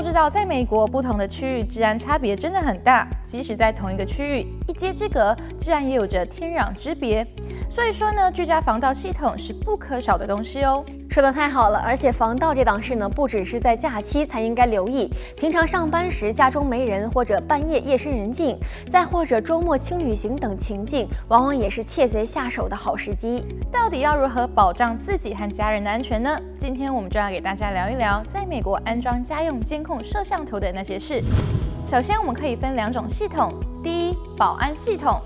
都知道，在美国不同的区域治安差别真的很大，即使在同一个区域，一街之隔，治安也有着天壤之别。所以说呢，居家防盗系统是不可少的东西哦。说得太好了，而且防盗这档事呢，不只是在假期才应该留意，平常上班时家中没人，或者半夜夜深人静，再或者周末轻旅行等情境，往往也是窃贼下手的好时机。到底要如何保障自己和家人的安全呢？今天我们就要给大家聊一聊，在美国安装家用监控摄像头的那些事。首先，我们可以分两种系统，第一，保安系统，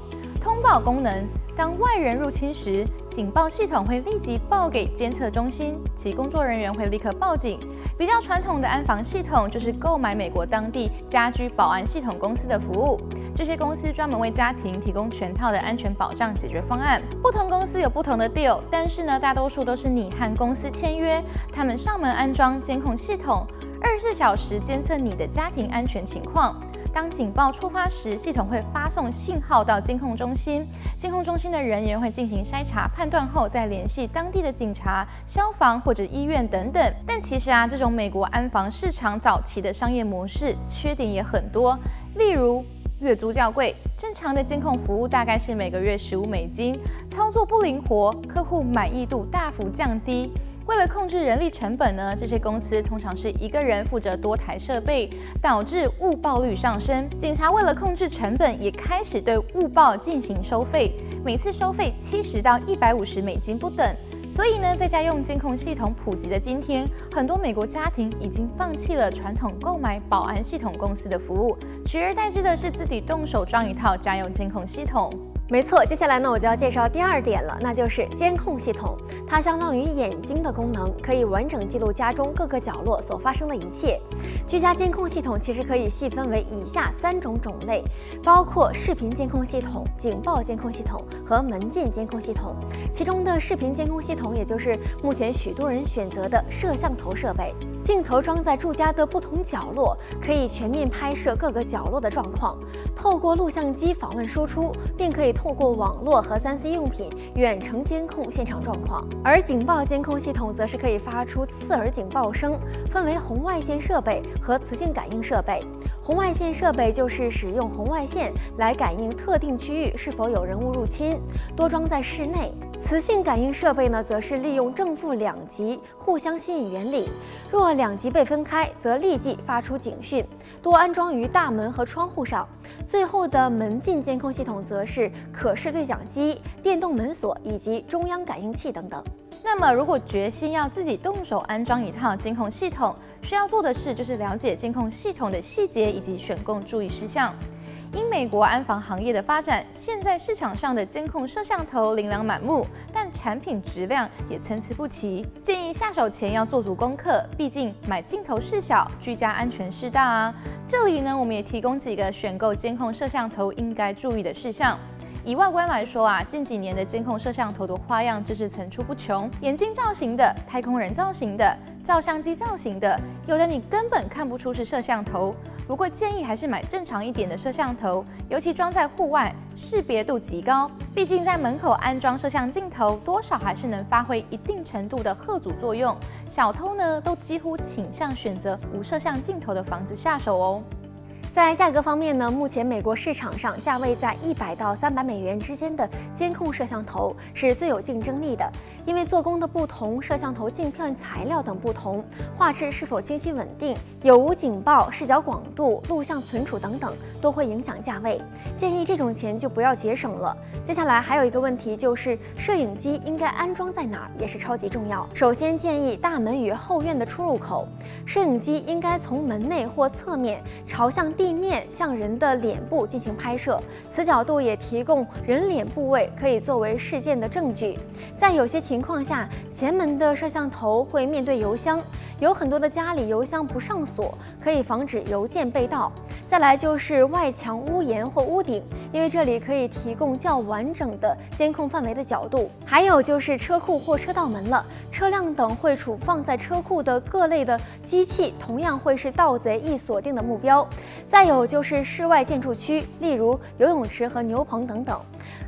通报功能。当外人入侵时，警报系统会立即报给监测中心，其工作人员会立刻报警。比较传统的安防系统就是购买美国当地家居保安系统公司的服务，这些公司专门为家庭提供全套的安全保障解决方案。不同公司有不同的 deal，但是呢，大多数都是你和公司签约，他们上门安装监控系统，二十四小时监测你的家庭安全情况。当警报触发时，系统会发送信号到监控中心，监控中心的人员会进行筛查判断后，再联系当地的警察、消防或者医院等等。但其实啊，这种美国安防市场早期的商业模式缺点也很多，例如月租较贵，正常的监控服务大概是每个月十五美金，操作不灵活，客户满意度大幅降低。为了控制人力成本呢，这些公司通常是一个人负责多台设备，导致误报率上升。警察为了控制成本，也开始对误报进行收费，每次收费七十到一百五十美金不等。所以呢，在家用监控系统普及的今天，很多美国家庭已经放弃了传统购买保安系统公司的服务，取而代之的是自己动手装一套家用监控系统。没错，接下来呢，我就要介绍第二点了，那就是监控系统。它相当于眼睛的功能，可以完整记录家中各个角落所发生的一切。居家监控系统其实可以细分为以下三种种类，包括视频监控系统、警报监控系统和门禁监控系统。其中的视频监控系统，也就是目前许多人选择的摄像头设备。镜头装在住家的不同角落，可以全面拍摄各个角落的状况。透过录像机访问输出，并可以透过网络和 3C 用品远程监控现场状况。而警报监控系统则是可以发出刺耳警报声，分为红外线设备和磁性感应设备。红外线设备就是使用红外线来感应特定区域是否有人物入侵，多装在室内。磁性感应设备呢，则是利用正负两极互相吸引原理，若两极被分开，则立即发出警讯，多安装于大门和窗户上。最后的门禁监控系统则是可视对讲机、电动门锁以及中央感应器等等。那么，如果决心要自己动手安装一套监控系统，需要做的事就是了解监控系统的细节以及选购注意事项。因美国安防行业的发展，现在市场上的监控摄像头琳琅满目，但产品质量也参差不齐。建议下手前要做足功课，毕竟买镜头事小，居家安全事大啊。这里呢，我们也提供几个选购监控摄像头应该注意的事项。以外观来说啊，近几年的监控摄像头的花样真是层出不穷，眼镜造型的、太空人造型的、照相机造型的，有的你根本看不出是摄像头。不过建议还是买正常一点的摄像头，尤其装在户外，识别度极高。毕竟在门口安装摄像镜头，多少还是能发挥一定程度的吓阻作用。小偷呢，都几乎倾向选择无摄像镜头的房子下手哦。在价格方面呢，目前美国市场上价位在一百到三百美元之间的监控摄像头是最有竞争力的，因为做工的不同、摄像头镜片材料等不同、画质是否清晰稳定、有无警报、视角广度、录像存储等等，都会影响价位。建议这种钱就不要节省了。接下来还有一个问题就是，摄影机应该安装在哪儿也是超级重要。首先建议大门与后院的出入口，摄影机应该从门内或侧面朝向地。地面向人的脸部进行拍摄，此角度也提供人脸部位可以作为事件的证据。在有些情况下，前门的摄像头会面对油箱，有很多的家里邮箱不上锁，可以防止邮件被盗。再来就是外墙、屋檐或屋顶，因为这里可以提供较完整的监控范围的角度。还有就是车库或车道门了，车辆等会储放在车库的各类的机器，同样会是盗贼易锁定的目标。再有就是室外建筑区，例如游泳池和牛棚等等，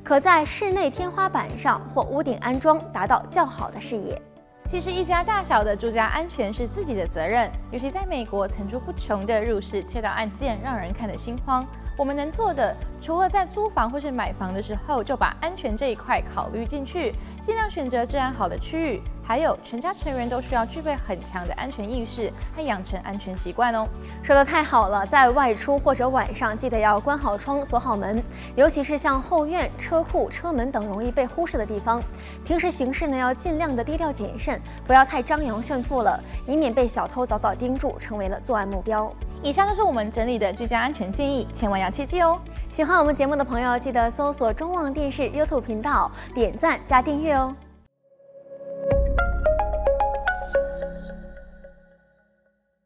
可在室内天花板上或屋顶安装，达到较好的视野。其实一家大小的住家安全是自己的责任，尤其在美国层出不穷的入室窃盗案件，让人看得心慌。我们能做的，除了在租房或是买房的时候就把安全这一块考虑进去，尽量选择治安好的区域，还有全家成员都需要具备很强的安全意识和养成安全习惯哦。说得太好了，在外出或者晚上记得要关好窗、锁好门，尤其是像后院、车库、车门等容易被忽视的地方。平时行事呢要尽量的低调谨慎，不要太张扬炫富了，以免被小偷早早盯住，成为了作案目标。以上就是我们整理的居家安全建议，千万要切记哦。喜欢我们节目的朋友，记得搜索中望电视 YouTube 频道，点赞加订阅哦。